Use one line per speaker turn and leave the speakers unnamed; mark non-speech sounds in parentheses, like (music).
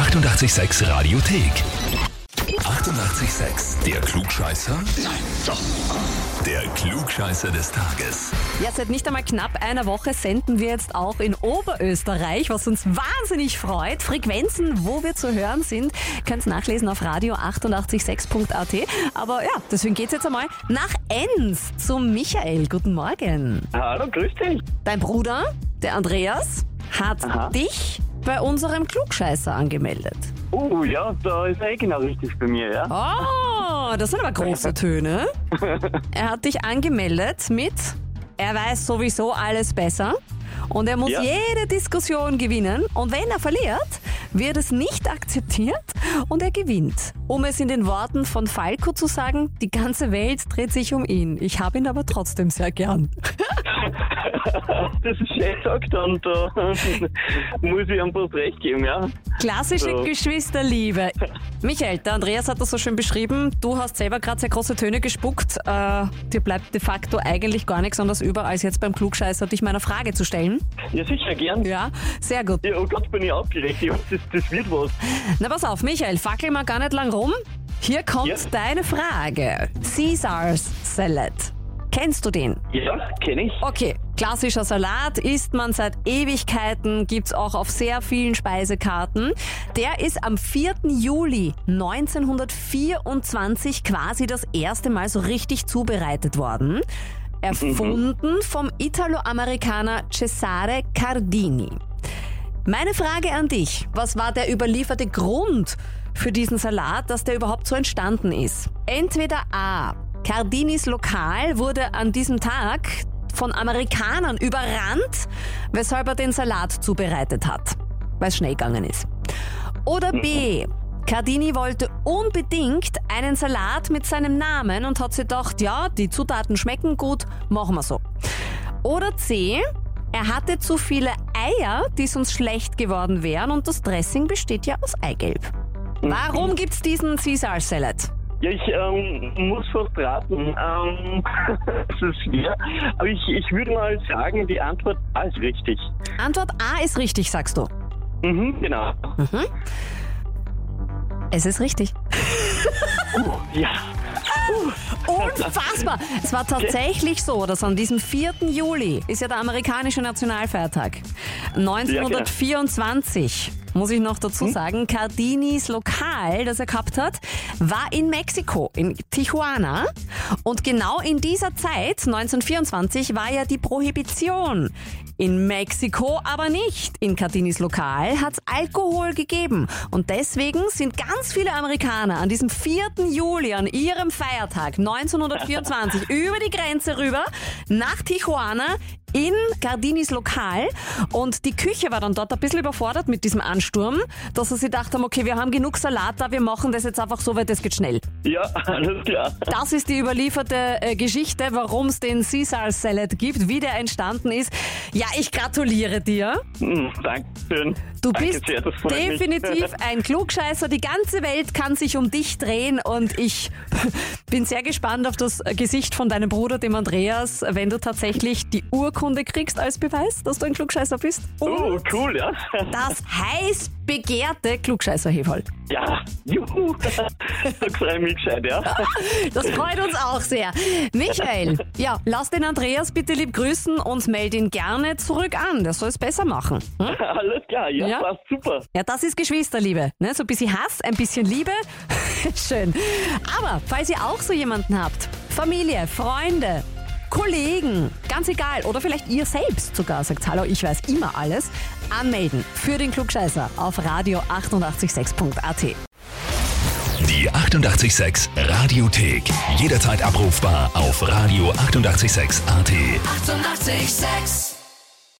886 Radiothek. 88,6. Der Klugscheißer? Nein, doch. Der Klugscheißer des Tages.
Ja, seit nicht einmal knapp einer Woche senden wir jetzt auch in Oberösterreich, was uns wahnsinnig freut. Frequenzen, wo wir zu hören sind, könnt ihr nachlesen auf radio886.at. Aber ja, deswegen geht's jetzt einmal nach Enns zu Michael. Guten Morgen.
Hallo, grüß dich.
Dein Bruder, der Andreas, hat
Aha.
dich bei unserem Klugscheißer angemeldet.
Oh ja, da ist er eh genau richtig bei mir, ja.
Oh, das sind aber große Töne. (laughs) Er hat dich angemeldet mit, er weiß sowieso alles besser und er muss
Ja.
jede Diskussion gewinnen und wenn er verliert, wird es nicht akzeptiert und er gewinnt. Um es in den Worten von Falco zu sagen, die ganze Welt dreht sich um ihn. Ich habe ihn aber trotzdem sehr gern. (laughs) (laughs)
Das ist schön gesagt und da (laughs) muss ich fast recht geben, ja.
Klassische
So.
Geschwisterliebe. (laughs) Michael, der Andreas hat das so schön beschrieben. Du hast selber gerade sehr große Töne gespuckt. Äh, dir bleibt de facto eigentlich gar nichts anderes über, als jetzt beim Klugscheißer dich meiner Frage zu stellen.
Ja, sicher, gern.
Ja, sehr gut.
Ja, oh Gott, bin ich aufgeregt. Ja, das, das wird was.
Na pass auf, Michael, fackel mal gar nicht lang rum. Hier kommt
Ja.
deine Frage. Caesars Salad. Kennst du den?
Ja, kenne ich.
Okay, klassischer Salat isst man seit Ewigkeiten, gibt's auch auf sehr vielen Speisekarten. Der ist am 4. Juli 1924 quasi das erste Mal so richtig zubereitet worden. Erfunden vom Italo-Amerikaner Cesare Cardini. Meine Frage an dich, was war der überlieferte Grund für diesen Salat, dass der überhaupt so entstanden ist? Entweder A. Cardinis Lokal wurde an diesem Tag von Amerikanern überrannt, weshalb er den Salat zubereitet hat, weil es schnell gegangen ist. Oder B. Cardini wollte unbedingt einen Salat mit seinem Namen und hat sich gedacht, ja, die Zutaten schmecken gut, machen wir so. Oder C. Er hatte zu viele Eier, die sonst schlecht geworden wären und das Dressing besteht ja aus Eigelb. Warum gibt's diesen Caesar Salad?
Ja, ich ähm, muss fast raten. Ähm, (laughs) das ist schwer. Aber ich, ich würde mal sagen, die Antwort A ist richtig.
Antwort A ist richtig, sagst du.
Mhm, genau.
Es ist richtig.
Ja. (laughs)
Unfassbar! Es war tatsächlich so, dass an diesem 4. Juli ist ja der amerikanische Nationalfeiertag. 1924, muss ich noch dazu sagen, Cardinis Lokal, das er gehabt hat, war in Mexiko, in Tijuana. Und genau in dieser Zeit, 1924, war ja die Prohibition. In Mexiko aber nicht. In Cardinis Lokal hat es Alkohol gegeben. Und deswegen sind ganz viele Amerikaner an diesem 4. Juli, an ihrem Feiertag 1924, (laughs) über die Grenze rüber nach Tijuana in Gardinis Lokal und die Küche war dann dort ein bisschen überfordert mit diesem Ansturm, dass sie sich gedacht haben, okay, wir haben genug Salat da, wir machen das jetzt einfach so, weil das geht schnell.
Ja, (laughs) alles klar.
Das ist die überlieferte äh, Geschichte, warum es den Caesar Salad gibt, wie der entstanden ist. Ja, ich gratuliere dir.
Hm, Dankeschön.
Du
Danke
bist
sehr,
definitiv (laughs) ein Klugscheißer. Die ganze Welt kann sich um dich drehen und ich (laughs) bin sehr gespannt auf das Gesicht von deinem Bruder, dem Andreas, wenn du tatsächlich die Urkunde kriegst als Beweis, dass du ein Klugscheißer bist.
Oh, cool, ja.
Das heiß begehrte Klugscheißer-Heferl.
Ja, juhu. Da freue ich mich gescheit, ja. (laughs)
Das freut uns auch sehr. Michael, ja, lass den Andreas bitte lieb grüßen und meld ihn gerne zurück an. Der soll es besser machen. Hm? (laughs)
Alles klar, ja,
Ja.
passt super.
Ja, das ist Geschwisterliebe. Ne? So ein bisschen Hass, ein bisschen Liebe. (laughs) Schön. Aber falls ihr auch so jemanden habt, Familie, Freunde, Kollegen, ganz egal, oder vielleicht ihr selbst sogar sagt, hallo, ich weiß immer alles, anmelden für den Klugscheißer auf radio 886.at.
Die 88,6 Radiothek. Jederzeit abrufbar auf radio886.at. 88,6.
Eighty-eight, sex.